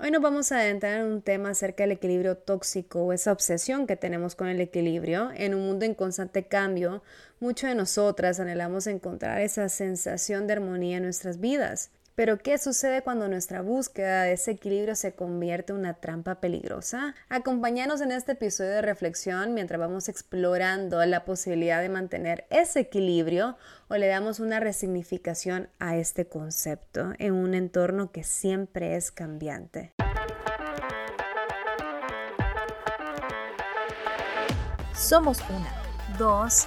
Hoy nos vamos a adentrar en un tema acerca del equilibrio tóxico o esa obsesión que tenemos con el equilibrio. En un mundo en constante cambio, muchos de nosotras anhelamos encontrar esa sensación de armonía en nuestras vidas. Pero ¿qué sucede cuando nuestra búsqueda de ese equilibrio se convierte en una trampa peligrosa? Acompáñanos en este episodio de reflexión mientras vamos explorando la posibilidad de mantener ese equilibrio o le damos una resignificación a este concepto en un entorno que siempre es cambiante. Somos una, dos,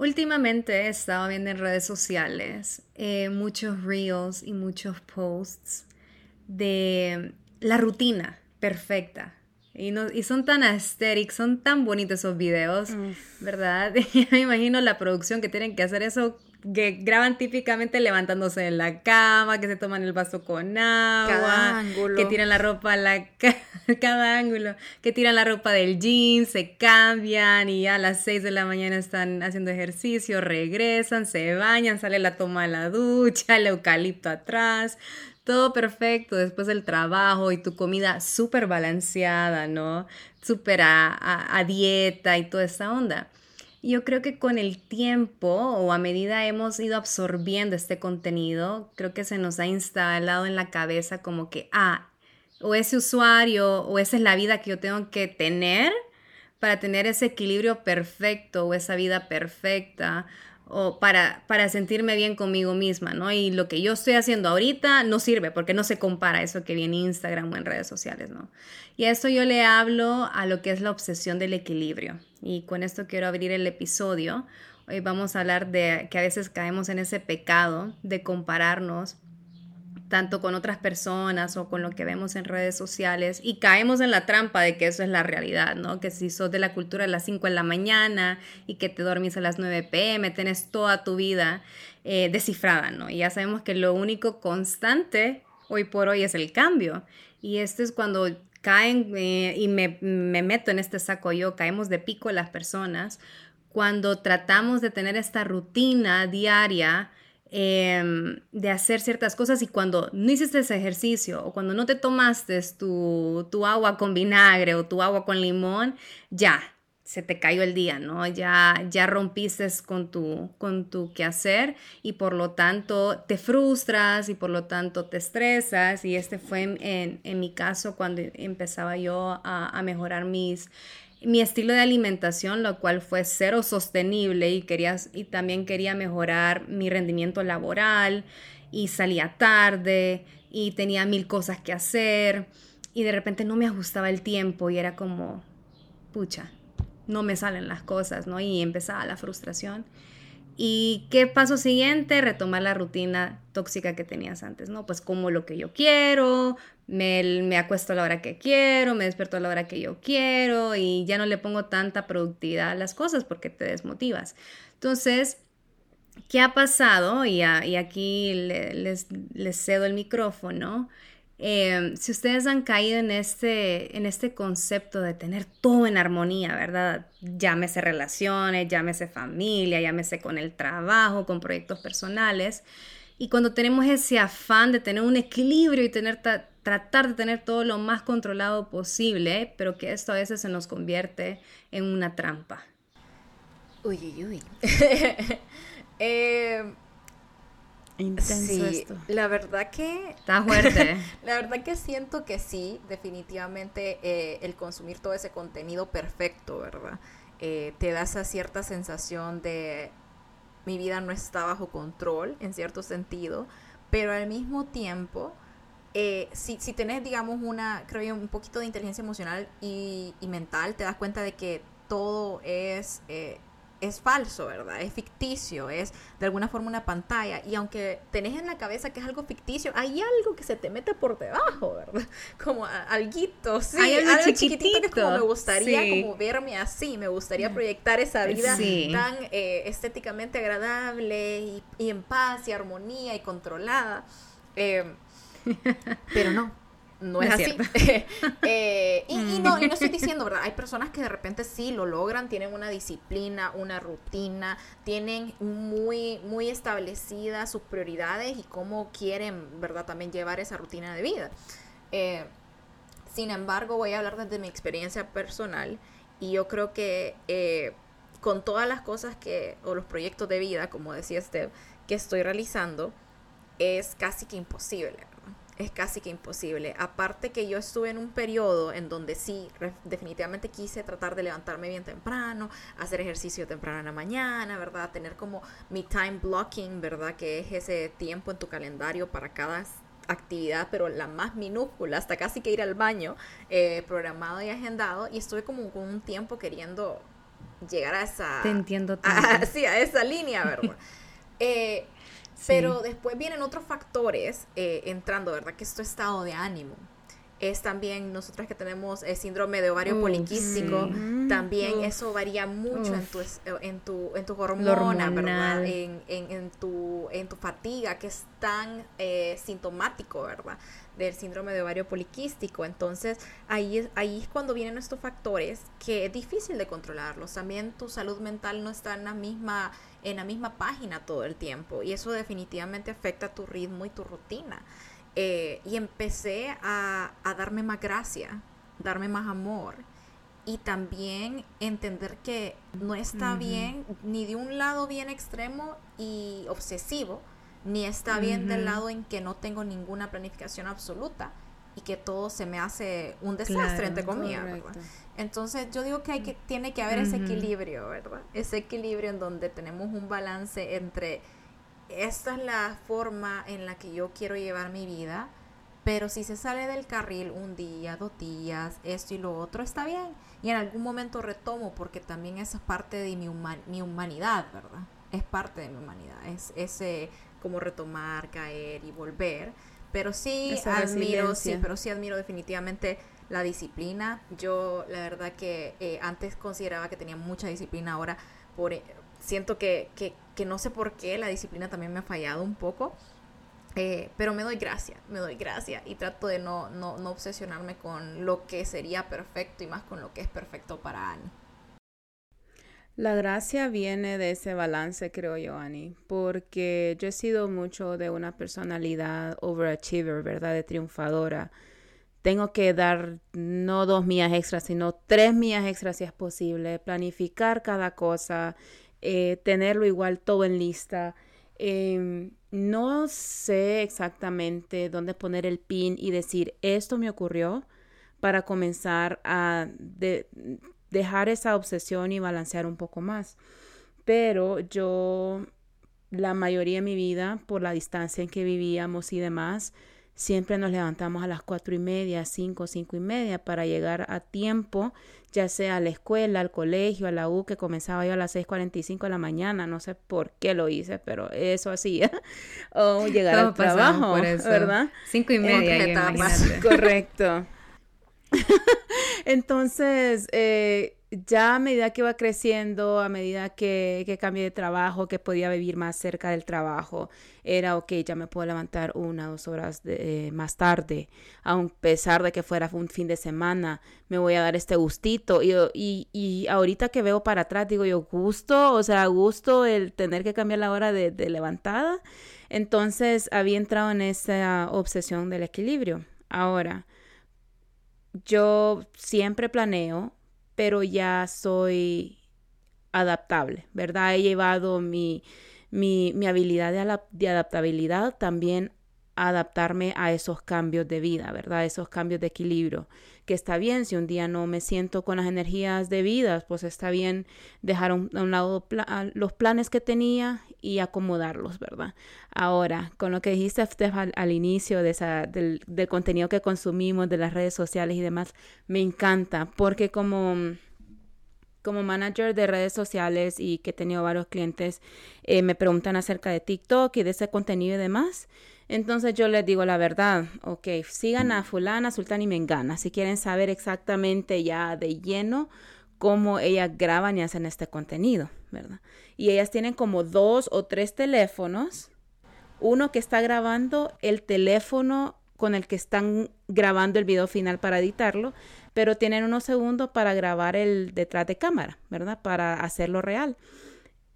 Últimamente he estado viendo en redes sociales eh, muchos reels y muchos posts de la rutina perfecta. Y, no, y son tan aesthetics, son tan bonitos esos videos, ¿verdad? me imagino la producción que tienen que hacer eso que graban típicamente levantándose en la cama, que se toman el vaso con agua, que tiran la ropa a la cada ángulo, que tiran la ropa del jean, se cambian y a las 6 de la mañana están haciendo ejercicio, regresan, se bañan, sale la toma de la ducha, el eucalipto atrás, todo perfecto después del trabajo y tu comida súper balanceada, ¿no? Súper a, a dieta y toda esa onda. Yo creo que con el tiempo o a medida hemos ido absorbiendo este contenido, creo que se nos ha instalado en la cabeza como que, ah, o ese usuario o esa es la vida que yo tengo que tener para tener ese equilibrio perfecto o esa vida perfecta o para, para sentirme bien conmigo misma, ¿no? Y lo que yo estoy haciendo ahorita no sirve porque no se compara a eso que viene en Instagram o en redes sociales, ¿no? Y a esto yo le hablo a lo que es la obsesión del equilibrio. Y con esto quiero abrir el episodio. Hoy vamos a hablar de que a veces caemos en ese pecado de compararnos tanto con otras personas o con lo que vemos en redes sociales y caemos en la trampa de que eso es la realidad, ¿no? Que si sos de la cultura a las 5 de la mañana y que te dormís a las 9 pm, tenés toda tu vida eh, descifrada, ¿no? Y ya sabemos que lo único constante hoy por hoy es el cambio. Y esto es cuando caen eh, y me, me meto en este saco yo, caemos de pico las personas, cuando tratamos de tener esta rutina diaria, Em, de hacer ciertas cosas y cuando no hiciste ese ejercicio o cuando no te tomaste tu, tu agua con vinagre o tu agua con limón, ya, se te cayó el día, ¿no? Ya, ya rompiste con tu, con tu quehacer y por lo tanto te frustras y por lo tanto te estresas y este fue en, en, mi caso cuando empezaba yo a, mejorar mis mi estilo de alimentación, lo cual fue cero sostenible y, quería, y también quería mejorar mi rendimiento laboral y salía tarde y tenía mil cosas que hacer y de repente no me ajustaba el tiempo y era como, pucha, no me salen las cosas, ¿no? Y empezaba la frustración. ¿Y qué paso siguiente? Retomar la rutina tóxica que tenías antes, ¿no? Pues como lo que yo quiero, me, me acuesto a la hora que quiero, me despierto a la hora que yo quiero y ya no le pongo tanta productividad a las cosas porque te desmotivas. Entonces, ¿qué ha pasado? Y, aquí les cedo el micrófono. Em, si ustedes han caído en este, en este concepto de tener todo en armonía, ¿verdad? Llámese relaciones, llámese familia, llámese con el trabajo, con proyectos personales. Y cuando tenemos ese afán de tener un equilibrio y tener tratar de tener todo lo más controlado posible, pero que esto a veces se nos convierte en una trampa. Uy, uy, uy. eh, Intenso esto. La verdad que... Está fuerte. la verdad que siento que sí, definitivamente eh, el consumir todo ese contenido perfecto, ¿verdad? Eh, te da esa cierta sensación de mi vida no está bajo control, en cierto sentido, pero al mismo tiempo, eh, si, si tenés, digamos, una, creo yo, un poquito de inteligencia emocional y, y mental, te das cuenta de que todo es es falso, ¿verdad? Es ficticio, es de alguna forma una pantalla. Y aunque tenés en la cabeza que es algo ficticio, hay algo que se te mete por debajo, ¿verdad? Como alguito, sí, hay algo, chiquitito, que como me gustaría como verme así, me gustaría proyectar esa vida tan eh, estéticamente agradable y, en paz y armonía y controlada. Eh, pero no, no, es, así. Eh, y, no, y no estoy diciendo, ¿verdad? Hay personas que de repente sí lo logran, tienen una disciplina, una rutina, tienen muy, muy establecidas sus prioridades y cómo quieren, ¿verdad? También llevar esa rutina de vida. Eh, sin embargo, voy a hablar desde mi experiencia personal y yo creo que eh, con todas las cosas que, o los proyectos de vida, como decía Steph, que estoy realizando, es casi que imposible es casi que imposible. Aparte que yo estuve en un periodo en donde sí, definitivamente quise tratar de levantarme bien temprano, hacer ejercicio temprano en la mañana, ¿verdad? Tener como mi time blocking, ¿verdad? Que es ese tiempo en tu calendario para cada actividad, pero la más minúscula, hasta casi que ir al baño, eh, programado y agendado. Y estuve como con un tiempo queriendo llegar a esa... Te entiendo. A, sí, a esa línea, ¿verdad? eh, pero después vienen otros factores eh, entrando, ¿verdad? Que es tu estado de ánimo. Es también nosotras que tenemos el síndrome de ovario poliquístico, también eso varía mucho en tu, en tu, en tu hormona, ¿verdad? En, en, en, tu, en tu fatiga, que es tan eh, sintomático, ¿verdad? del síndrome de ovario poliquístico. Entonces, ahí es, ahí es cuando vienen estos factores que es difícil de controlarlos. También tu salud mental no está en la misma, en la misma página todo el tiempo. Y eso definitivamente afecta tu ritmo y tu rutina. Eh, y empecé a, a darme más gracia, darme más amor y también entender que no está bien ni de un lado bien extremo y obsesivo, ni está bien del lado en que no tengo ninguna planificación absoluta y que todo se me hace un desastre, entre comillas. Entonces yo digo que, hay que tiene que haber ese equilibrio, ¿verdad? Ese equilibrio en donde tenemos un balance entre esta es la forma en la que yo quiero llevar mi vida, pero si se sale del carril un día, dos días, esto y lo otro, está bien. Y en algún momento retomo porque también esa es parte de mi, mi humanidad, ¿verdad? Es parte de mi humanidad. Es ese como retomar, caer y volver. Pero sí admiro, sí, pero sí admiro definitivamente la disciplina. Yo la verdad que eh, antes consideraba que tenía mucha disciplina, ahora por, eh, siento que, que, que, no sé por qué la disciplina también me ha fallado un poco. Eh, pero me doy gracia, me doy gracia y trato de no, no, no obsesionarme con lo que sería perfecto y más con lo que es perfecto para Annie. La gracia viene de ese balance, creo yo, Annie, porque yo he sido mucho de una personalidad overachiever, ¿verdad? De triunfadora. Tengo que dar no dos millas extras, sino tres millas extras si es posible, planificar cada cosa, eh, tenerlo igual todo en lista. Em, no sé exactamente dónde poner el pin y decir esto me ocurrió para comenzar a de, dejar esa obsesión y balancear un poco más. Pero yo, la mayoría de mi vida, por la distancia en que vivíamos y demás, siempre nos levantamos a las cuatro y media, cinco, cinco y media para llegar a tiempo, ya sea a la escuela, al colegio, a la U, que comenzaba yo a las 6.45 de la mañana, no sé por qué lo hice, pero eso hacía, o llegar al trabajo, ¿verdad? Cinco y media. Correcto. Entonces, eh, ya a medida que iba creciendo, a medida que, que cambié de trabajo, que podía vivir más cerca del trabajo, era ok, ya me puedo levantar una dos horas de, más tarde, a pesar de que fuera un fin de semana, me voy a dar este gustito. Y, y, y ahorita que veo para atrás, digo yo, gusto, o sea, gusto el tener que cambiar la hora de, de levantada. Entonces había entrado en esa obsesión del equilibrio. Ahora, yo siempre planeo, pero ya soy adaptable, ¿verdad? He llevado mi, mi, mi habilidad de, adaptabilidad también a adaptarme a esos cambios de vida, ¿verdad? Esos cambios de equilibrio que está bien, si un día no me siento con las energías debidas, pues está bien dejar a un, lado los planes que tenía y acomodarlos, ¿verdad? Ahora, con lo que dijiste al, inicio de esa, del, del contenido que consumimos, de las redes sociales y demás, me encanta, porque como como manager de redes sociales y que he tenido varios clientes, eh, me preguntan acerca de TikTok y de ese contenido y demás. Entonces yo les digo la verdad, ok, sigan a fulana, sultana y mengana si quieren saber exactamente ya de lleno cómo ellas graban y hacen este contenido, ¿verdad? Y ellas tienen como dos o tres teléfonos, uno que está grabando el teléfono con el que están grabando el video final para editarlo, pero tienen unos segundos para grabar el detrás de cámara, ¿verdad? Para hacerlo real.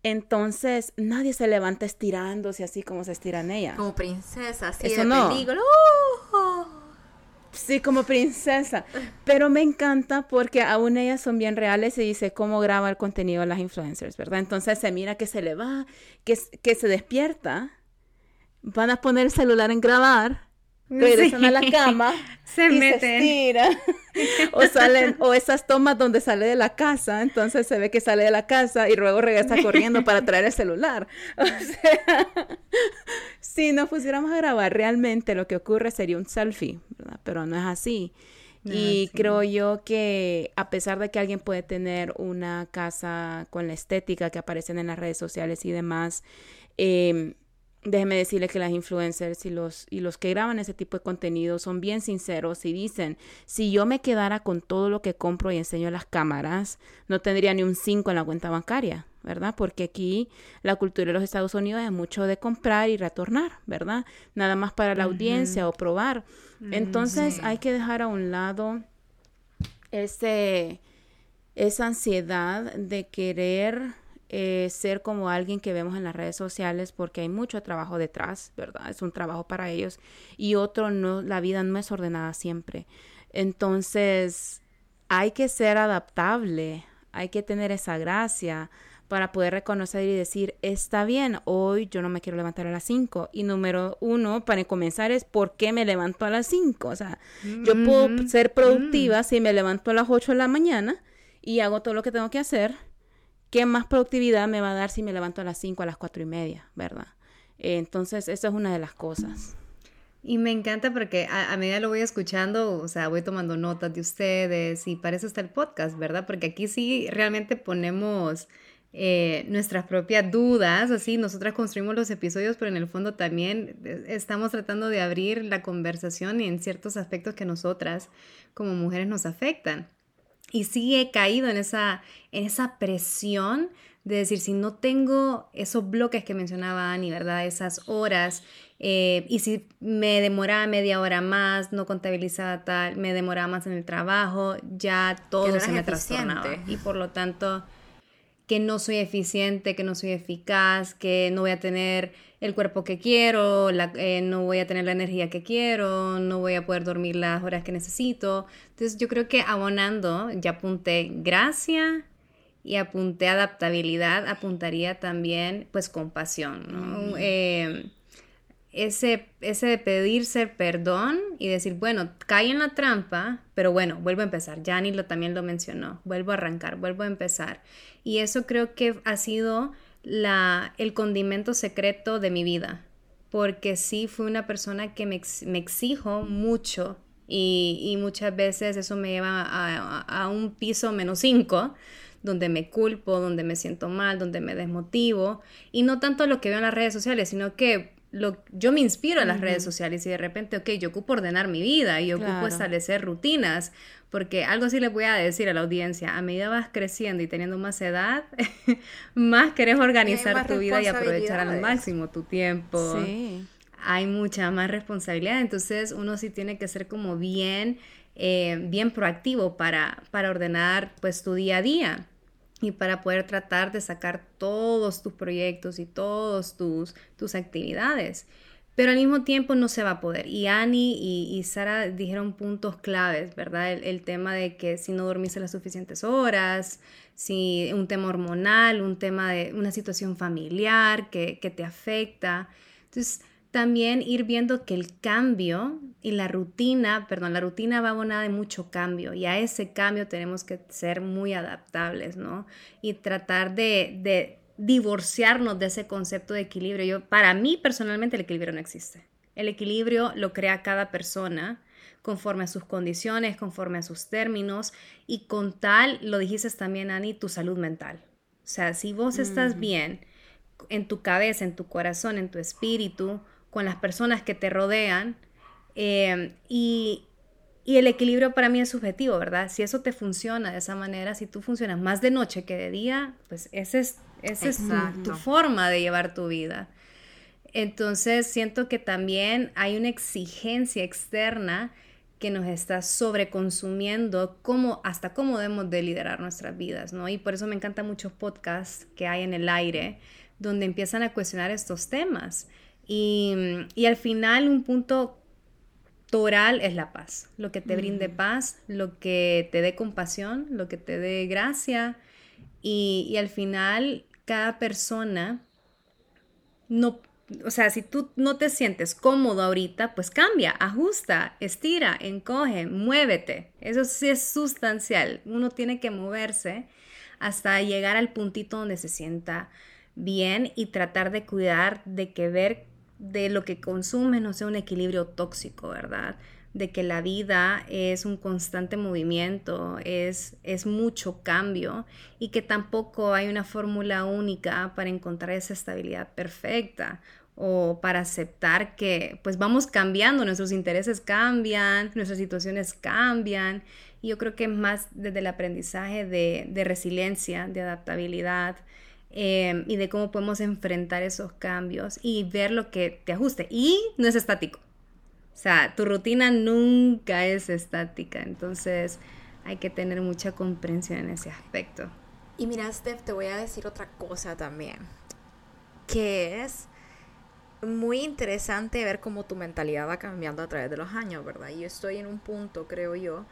Entonces, nadie se levanta estirándose así como se estiran ellas. Como princesa, así Eso de no. ¡Oh! Sí, como princesa. Pero me encanta porque aún ellas son bien reales y dice cómo graba el contenido las influencers, ¿verdad? Entonces se mira que se le va, que, que se despierta, van a poner el celular en grabar, regresan Sí. a la cama Se y meten. se estira. O salen, o esas tomas donde sale de la casa, entonces se ve que sale de la casa y luego regresa corriendo para traer el celular. O sea, si nos pusiéramos a grabar realmente lo que ocurre sería un selfie, ¿verdad? Pero no es así. No, y sí. creo yo que a pesar de que alguien puede tener una casa con la estética que aparecen en las redes sociales y demás, eh, déjeme decirle que las influencers y los, y los que graban ese tipo de contenido son bien sinceros y dicen, si yo me quedara con todo lo que compro y enseño las cámaras, no tendría ni un 5 en la cuenta bancaria, ¿verdad? Porque aquí la cultura de los Estados Unidos es mucho de comprar y retornar, ¿verdad? Nada más para la audiencia o probar. Entonces sí. hay que dejar a un lado ese, esa ansiedad de querer eh, ser como alguien que vemos en las redes sociales porque hay mucho trabajo detrás, ¿verdad? Es un trabajo para ellos y otro no, la vida no es ordenada siempre. Entonces hay que ser adaptable, hay que tener esa gracia para poder reconocer y decir, está bien, hoy yo no me quiero levantar a las 5. Y número uno, para comenzar, es por qué me levanto a las 5. O sea, yo puedo ser productiva si me levanto a las 8 de la mañana y hago todo lo que tengo que hacer. ¿Qué más productividad me va a dar si me levanto a las 5, a las 4 y media, verdad? Eh, Entonces, eso es una de las cosas. Y me encanta porque a, a medida lo voy escuchando, o sea, voy tomando notas de ustedes y para eso está el podcast, ¿verdad? Porque aquí sí realmente ponemos eh, nuestras propias dudas, así, nosotras construimos los episodios, pero en el fondo también estamos tratando de abrir la conversación en ciertos aspectos que nosotras como mujeres nos afectan. Y sí he caído en esa, en esa presión de decir, si no tengo esos bloques que mencionaba Ani, ¿verdad? Esas horas, eh, y si me demoraba media hora más, no contabilizaba tal, me demoraba más en el trabajo, ya todo no se me trastornaba. Y por lo tanto, que no soy eficiente, que no soy eficaz, que no voy a tener el cuerpo que quiero, la- eh, no voy a tener la energía que quiero, no voy a poder dormir las horas que necesito. Entonces yo creo que abonando, ya apunté gracia y apunté adaptabilidad, apuntaría también pues compasión, ¿no? Eh, ese, ese de pedirse perdón y decir, bueno, caí en la trampa, pero bueno, vuelvo a empezar. Jani lo, también lo mencionó, vuelvo a arrancar, vuelvo a empezar. Y eso creo que ha sido la, el condimento secreto de mi vida, porque sí fui una persona que me, ex- me exijo mucho y, y muchas veces eso me lleva a, a- a un piso menos cinco donde me culpo, donde me siento mal, donde me desmotivo, y no tanto lo que veo en las redes sociales, sino que lo, yo me inspiro en las redes sociales y de repente, ok, yo ocupo ordenar mi vida y ocupo Claro. establecer rutinas, porque algo sí les voy a decir a la audiencia, a medida vas creciendo y teniendo más edad, más querés organizar más tu vida y aprovechar al máximo tu tiempo Sí. hay mucha más responsabilidad, entonces uno sí tiene que ser como bien, eh, bien proactivo para, para ordenar pues tu día a día y para poder tratar de sacar todos tus proyectos y todos tus, tus actividades. Pero al mismo tiempo no se va a poder. Y Annie y, y Sara dijeron puntos claves, ¿verdad? El, el tema de que si no dormiste las suficientes horas, si un tema hormonal, un tema de una situación familiar que, que te afecta. Entonces, también ir viendo que el cambio y la rutina, perdón, la rutina va abonada de mucho cambio y a ese cambio tenemos que ser muy adaptables, ¿no? Y tratar de, de divorciarnos de ese concepto de equilibrio. Yo, para mí personalmente el equilibrio no existe. El equilibrio lo crea cada persona conforme a sus condiciones, conforme a sus términos y con tal, lo dijiste también, Ani, tu salud mental. O sea, si vos estás bien en tu cabeza, en tu corazón, en tu espíritu, con las personas que te rodean, eh, y, y el equilibrio para mí es subjetivo, ¿verdad? Si eso te funciona de esa manera, si tú funcionas más de noche que de día, pues esa es, ese es tu, forma de llevar tu vida. Entonces siento que también hay una exigencia externa que nos está sobreconsumiendo cómo, hasta cómo debemos de liderar nuestras vidas, ¿no? Y por eso me encantan muchos podcasts que hay en el aire donde empiezan a cuestionar estos temas. Y, y al final un punto oral es la paz, lo que te brinde paz, lo que te dé compasión, lo que te dé gracia y, al final cada persona no, o sea, si tú no te sientes cómodo ahorita, pues cambia, ajusta, estira, encoge, muévete. Eso sí es sustancial. Uno tiene que moverse hasta llegar al puntito donde se sienta bien y tratar de cuidar de que ver de lo que consume no sea un equilibrio tóxico, ¿verdad? De que la vida es un constante movimiento, es, es mucho cambio y que tampoco hay una fórmula única para encontrar esa estabilidad perfecta o para aceptar que pues vamos cambiando, nuestros intereses cambian, nuestras situaciones cambian y yo creo que más desde el aprendizaje de, de resiliencia, de adaptabilidad, Em, y de cómo podemos enfrentar esos cambios y ver lo que te ajuste. Y no es estático. O sea, tu rutina nunca es estática, entonces hay que tener mucha comprensión en ese aspecto. Y mira, Steph, te voy a decir otra cosa también, que es muy interesante ver cómo tu mentalidad va cambiando a través de los años, ¿verdad? Yo estoy en un punto, creo yo,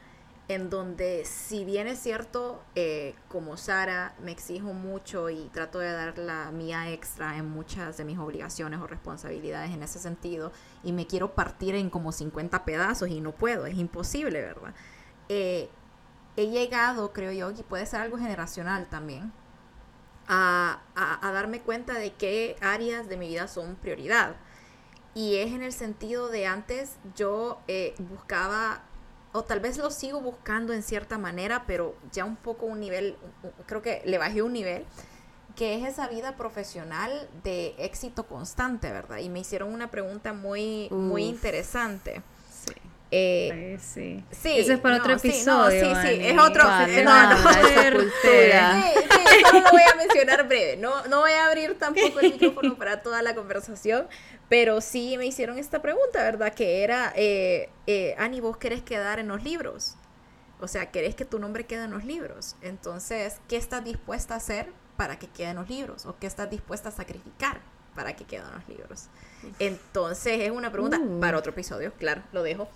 en donde si bien es cierto, eh, como Sara, me exijo mucho y trato de dar la mía extra en muchas de mis obligaciones o responsabilidades en ese sentido, y me quiero partir en como 50 pedazos y no puedo, es imposible, ¿verdad? Eh, he llegado, creo yo, y puede ser algo generacional también, a, darme cuenta de qué áreas de mi vida son prioridad. Y es en el sentido de antes yo eh, buscaba o tal vez lo sigo buscando en cierta manera, pero ya un poco un nivel, creo que le bajé un nivel, que es esa vida profesional de éxito constante, ¿verdad? Y me hicieron una pregunta muy, muy interesante. Sí. Eh, sí. sí. Eso es para otro episodio. Sí, sí, es otro. no, no, cultura. Sí, sí, solo lo voy a mencionar breve. No, no voy a abrir tampoco el micrófono para toda la conversación, pero sí me hicieron esta pregunta, ¿verdad? Que era, eh, eh, Ani, ¿vos querés quedar en los libros? O sea, ¿querés que tu nombre quede en los libros? Entonces, ¿qué estás dispuesta a hacer para que quede en los libros? ¿O qué estás dispuesta a sacrificar para que quede en los libros? Entonces, es una pregunta uh. para otro episodio, claro, lo dejo.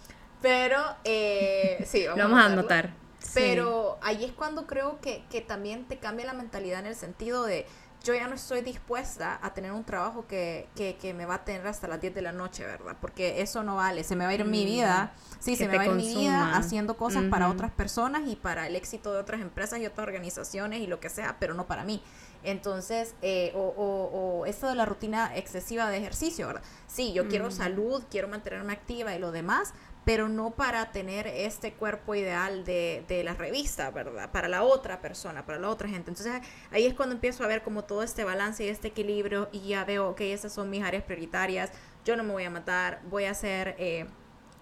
Pero, eh, sí, vamos, lo vamos a, anotar. Pero ahí es cuando creo que, que también te cambia la mentalidad en el sentido de yo ya no estoy dispuesta a tener un trabajo que, que, me va a tener hasta las 10 de la noche, ¿verdad? Porque eso no vale, se me va a ir mi mm, vida, sí, se me va a ir mi vida haciendo cosas para otras personas y para el éxito de otras empresas y otras organizaciones y lo que sea, pero no para mí. Entonces, eh, o, o, o, esto de la rutina excesiva de ejercicio, ¿verdad? Sí, yo quiero salud, quiero mantenerme activa y lo demás, pero no para tener este cuerpo ideal de, de, la revista, ¿verdad? Para la otra persona, para la otra gente. Entonces ahí es cuando empiezo a ver como todo este balance y este equilibrio y ya veo, ok, esas son mis áreas prioritarias, yo no me voy a matar, voy a hacer... Eh,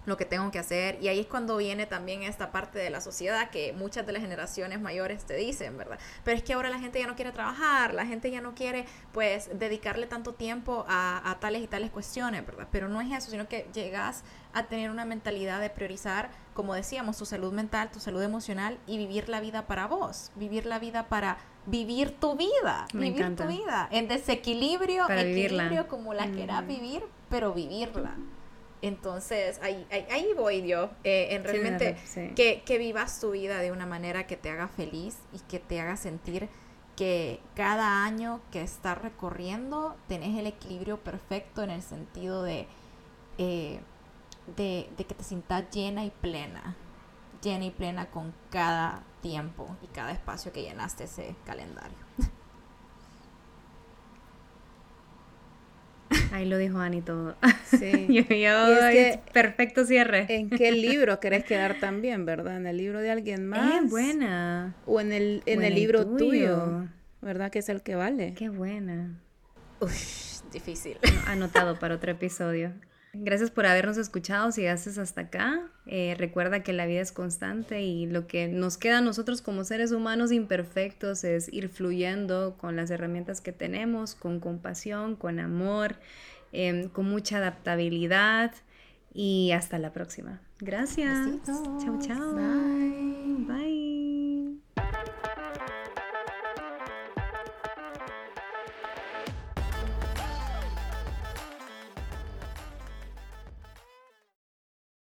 lo que tengo que hacer. Y ahí es cuando viene también esta parte de la sociedad que muchas de las generaciones mayores te dicen, ¿verdad? Pero es que ahora la gente ya no quiere trabajar, la gente ya no quiere pues dedicarle tanto tiempo a, tales y tales cuestiones, ¿verdad? Pero no es eso, sino que llegas a tener una mentalidad de priorizar, como decíamos, tu salud mental, tu salud emocional y vivir la vida para vos, vivir la vida para vivir tu vida, vivir tu vida en desequilibrio, equilibrio como la quieras mm. vivir, pero vivirla. Entonces, ahí, ahí, voy yo, eh, en realmente Que, que vivas tu vida de una manera que te haga feliz y que te haga sentir que cada año que estás recorriendo tenés el equilibrio perfecto en el sentido de, eh, de, de, que te sientas llena y plena, llena y plena con cada tiempo y cada espacio que llenaste ese calendario. Ahí lo dijo Ani todo. Sí. yo, yo perfecto cierre. ¿En qué libro querés quedar también, verdad? ¿En el libro de alguien más? Es buena. O en el, en el, libro tuyo. ¿Verdad que es el que vale? Qué buena. Uf, difícil. Anotado para otro episodio. Gracias por habernos escuchado. Si haces hasta acá, eh, recuerda que la vida es constante y lo que nos queda a nosotros como seres humanos imperfectos es ir fluyendo con las herramientas que tenemos, con compasión, con amor, em, con mucha adaptabilidad y hasta la próxima. Gracias. Chao, chao. Bye. Bye.